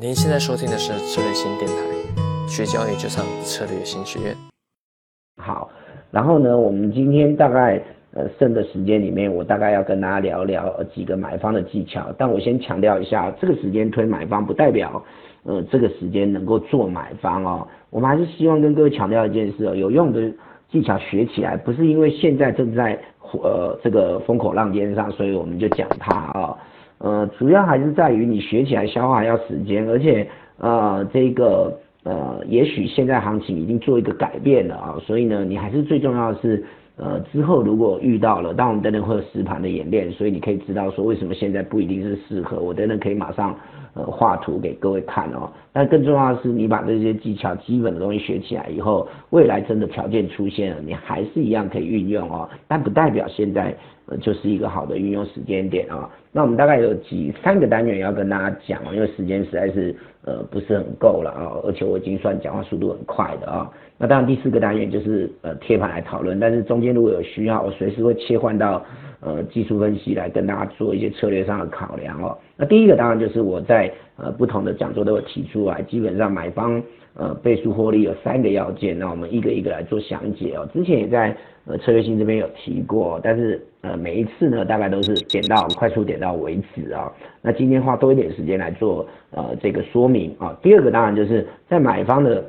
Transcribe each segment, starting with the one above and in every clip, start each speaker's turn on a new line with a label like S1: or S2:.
S1: 您现在收听的是策略新电台，学交易就上策略新学院。
S2: 好，然后呢，我们今天大概呃剩的时间里面，我大概要跟大家聊聊几个买方的技巧。但我先强调一下，这个时间推买方不代表呃这个时间能够做买方哦。我们还是希望跟各位强调一件事哦，有用的技巧学起来，不是因为现在正在呃这个风口浪尖上，所以我们就讲它啊。呃，主要还是在于你学起来消化要时间，而且呃，这个呃，也许现在行情已经做一个改变了啊，所以呢，你还是最重要的是，呃，之后如果遇到了，当我们等等会有实盘的演练，所以你可以知道说为什么现在不一定是适合，我等等可以马上呃画图给各位看哦。但更重要的是，你把这些技巧基本的东西学起来以后，未来真的条件出现了，你还是一样可以运用哦，但不代表现在。就是一个好的运用时间点啊。那我们大概有几三个单元要跟大家讲哦，因为时间实在是呃不是很够了啊，而且我已经算讲话速度很快的啊。那当然第四个单元就是呃贴盘来讨论，但是中间如果有需要，我随时会切换到呃技术分析来跟大家做一些策略上的考量哦。那第一个当然就是我在呃不同的讲座都有提出来，基本上买方呃倍数获利有三个要件，那我们一个一个来做详解哦。之前也在呃策略性这边有提过，但是。呃，每一次呢，大概都是点到快速点到为止啊。那今天花多一点时间来做呃这个说明啊。第二个当然就是在买方的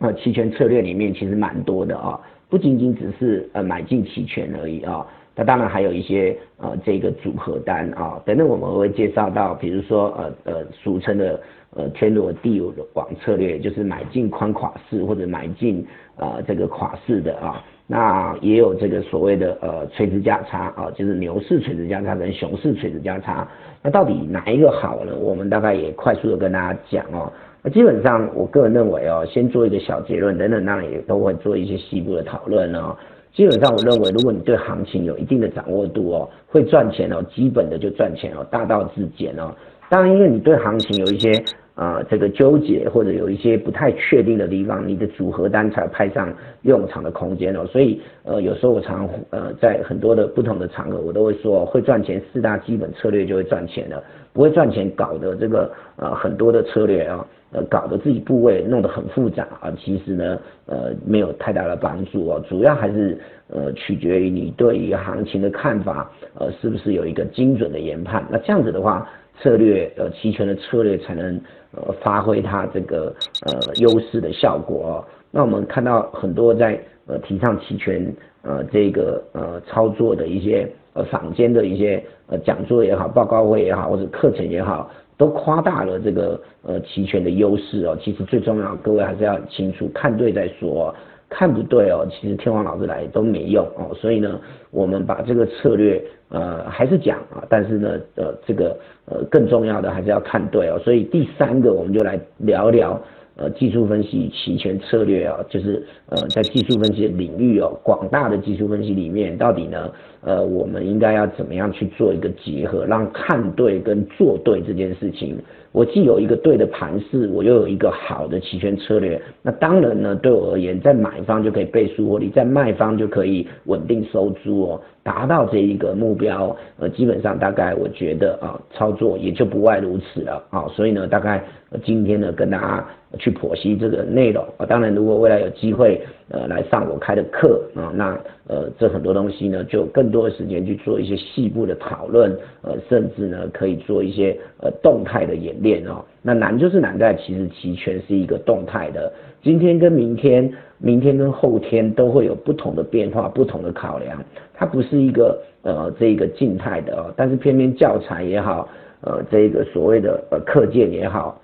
S2: 呃期权策略里面，其实蛮多的啊，不仅仅只是呃买进期权而已啊。那当然还有一些呃这个组合单啊，等等我们会介绍到，比如说呃呃俗称的呃天罗地网策略，就是买进宽垮式或者买进呃这个垮式的啊。那也有这个所谓的呃垂直价差啊，就是牛市垂直价差跟熊市垂直价差，那到底哪一个好呢？我们大概也快速的跟大家讲哦。那基本上我个人认为哦，先做一个小结论，等等当然也都会做一些细部的讨论哦。基本上我认为，如果你对行情有一定的掌握度哦，会赚钱哦，基本的就赚钱哦，大道至简哦。当然，因为你对行情有一些。啊，这个纠结或者有一些不太确定的地方，你的组合单才派上用场的空间哦。所以，呃，有时候我常呃在很多的不同的场合，我都会说，会赚钱四大基本策略就会赚钱了，不会赚钱搞的这个呃很多的策略啊，呃搞得自己部位弄得很复杂啊，其实呢，呃没有太大的帮助哦。主要还是呃取决于你对于行情的看法，呃是不是有一个精准的研判？那这样子的话。策略呃，期权的策略才能呃发挥它这个呃优势的效果哦。那我们看到很多在呃提倡期权呃这个呃操作的一些呃坊间的一些呃讲座也好，报告会也好，或者课程也好，都夸大了这个呃期权的优势哦。其实最重要，各位还是要清楚看对再说。看不对哦，其实天王老师来都没用哦，所以呢，我们把这个策略呃还是讲啊，但是呢呃这个呃更重要的还是要看对哦，所以第三个我们就来聊聊呃技术分析期权策略啊，就是呃在技术分析领域哦，广大的技术分析里面到底呢呃我们应该要怎么样去做一个结合，让看对跟做对这件事情。我既有一个对的盘势，我又有一个好的期权策略，那当然呢，对我而言，在买方就可以倍数获利，在卖方就可以稳定收租哦，达到这一个目标，呃，基本上大概我觉得啊，操作也就不外如此了啊，所以呢，大概今天呢，跟大家去剖析这个内容啊，当然如果未来有机会呃来上我开的课啊，那呃这很多东西呢，就更多的时间去做一些细部的讨论，呃，甚至呢可以做一些呃动态的演。练哦，那难就是难在其实期权是一个动态的，今天跟明天，明天跟后天都会有不同的变化，不同的考量，它不是一个呃这个静态的哦，但是偏偏教材也好，呃这个所谓的呃课件也好，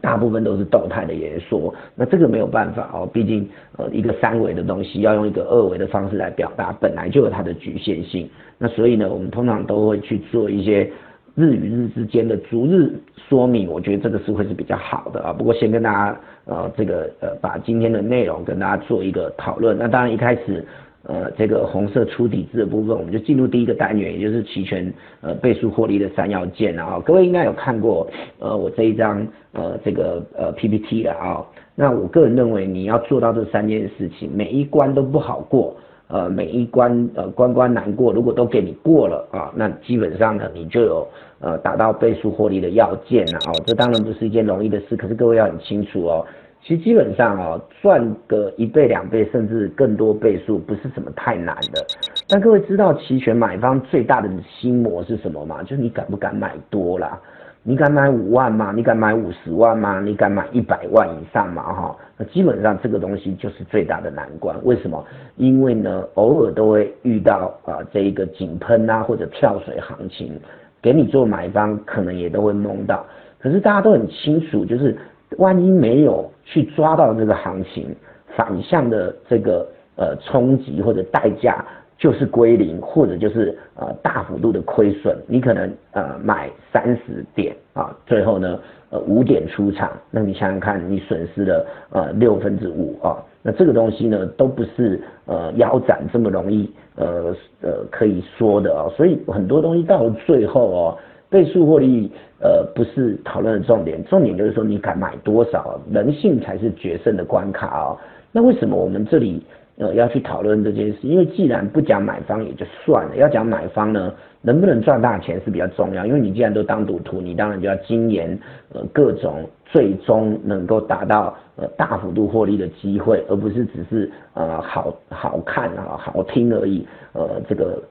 S2: 大部分都是动态的言说，那这个没有办法哦，毕竟呃一个三维的东西要用一个二维的方式来表达，本来就有它的局限性，那所以呢，我们通常都会去做一些。日与日之间的逐日说明，我觉得这个是会是比较好的啊。不过先跟大家呃这个呃把今天的内容跟大家做一个讨论。那当然一开始呃这个红色出底子的部分，我们就进入第一个单元，也就是期权呃倍数获利的三要件啊。各位应该有看过呃我这一张呃这个呃 PPT 的啊。那我个人认为你要做到这三件事情，每一关都不好过。呃每一关呃关关难过，如果都给你过了啊，那基本上呢你就有呃达到倍数获利的要件了哦。这当然不是一件容易的事，可是各位要很清楚哦。其实基本上哦，赚个一倍、两倍，甚至更多倍数，不是什么太难的。但各位知道期权买方最大的心魔是什么吗？就是你敢不敢买多啦？你敢买五万吗？你敢买五十万吗？你敢买一百万以上吗？哈，那基本上这个东西就是最大的难关。为什么？因为呢，偶尔都会遇到啊，这一个井喷啊，或者跳水行情，给你做买方可能也都会蒙到。可是大家都很清楚，就是。万一没有去抓到这个行情反向的这个呃冲击或者代价，就是归零或者就是呃大幅度的亏损。你可能呃买三十点啊，最后呢呃五点出场，那你想想看，你损失了呃六分之五啊。那这个东西呢都不是呃腰斩这么容易呃呃可以说的哦。所以很多东西到了最后哦。倍数获利，呃，不是讨论的重点，重点就是说你敢买多少，人性才是决胜的关卡哦。那为什么我们这里呃要去讨论这件事？因为既然不讲买方也就算了，要讲买方呢，能不能赚大钱是比较重要。因为你既然都当赌徒，你当然就要精研呃各种最终能够达到呃大幅度获利的机会，而不是只是呃好好看啊好听而已。呃，这个。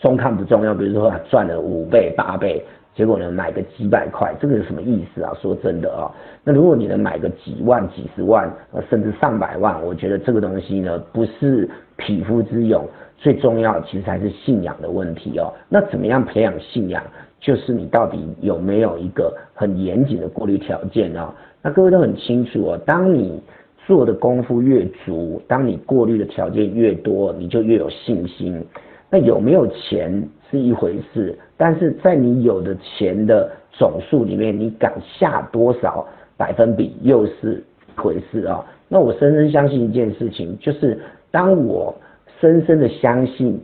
S2: 中看不重要，比如说赚了五倍八倍，结果呢买个几百块，这个是什么意思啊？说真的啊，那如果你能买个几万、几十万，甚至上百万，我觉得这个东西呢不是匹夫之勇，最重要其实还是信仰的问题哦。那怎么样培养信仰？就是你到底有没有一个很严谨的过滤条件啊？那各位都很清楚哦，当你做的功夫越足，当你过滤的条件越多，你就越有信心。那有没有钱是一回事，但是在你有的钱的总数里面，你敢下多少百分比又是一回事啊？那我深深相信一件事情，就是当我深深的相信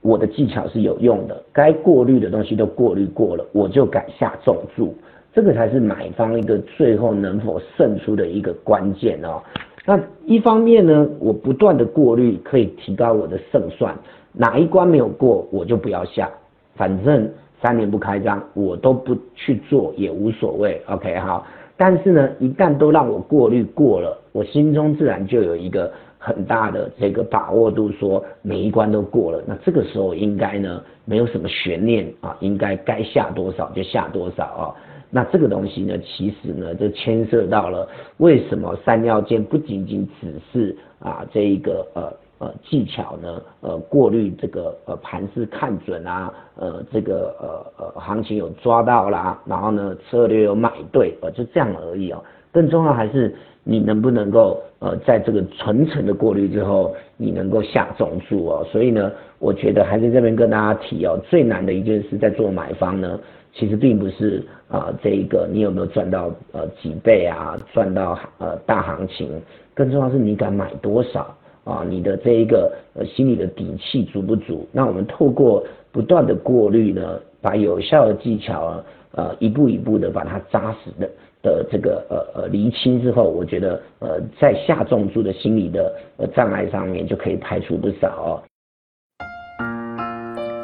S2: 我的技巧是有用的，该过滤的东西都过滤过了，我就敢下重注，这个才是买方一个最后能否胜出的一个关键哦。那一方面呢，我不断的过滤可以提高我的胜算。哪一关没有过，我就不要下，反正三年不开张，我都不去做也无所谓。OK 好，但是呢，一旦都让我过滤过了，我心中自然就有一个很大的这个把握度，说每一关都过了，那这个时候应该呢没有什么悬念啊，应该该下多少就下多少啊。那这个东西呢，其实呢就牵涉到了为什么三要件不仅仅只是啊这一个呃。呃，技巧呢，呃，过滤这个呃盘势看准啊，呃，这个呃呃行情有抓到啦，然后呢策略有买对，呃，就这样而已哦。更重要还是你能不能够呃在这个层层的过滤之后，你能够下重注哦。所以呢，我觉得还是这边跟大家提哦，最难的一件事在做买方呢，其实并不是啊这一个你有没有赚到呃几倍啊，赚到呃大行情，更重要是你敢买多少。啊，你的这一个呃心理的底气足不足？那我们透过不断的过滤呢，把有效的技巧啊，呃一步一步的把它扎实的的这个呃呃厘清之后，我觉得呃在下重注的心理的呃障碍上面就可以排除不少哦。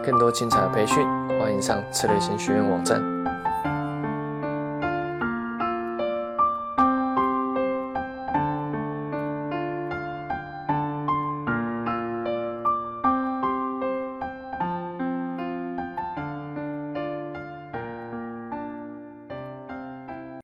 S1: 更多精彩培训，欢迎上策略型学院网站。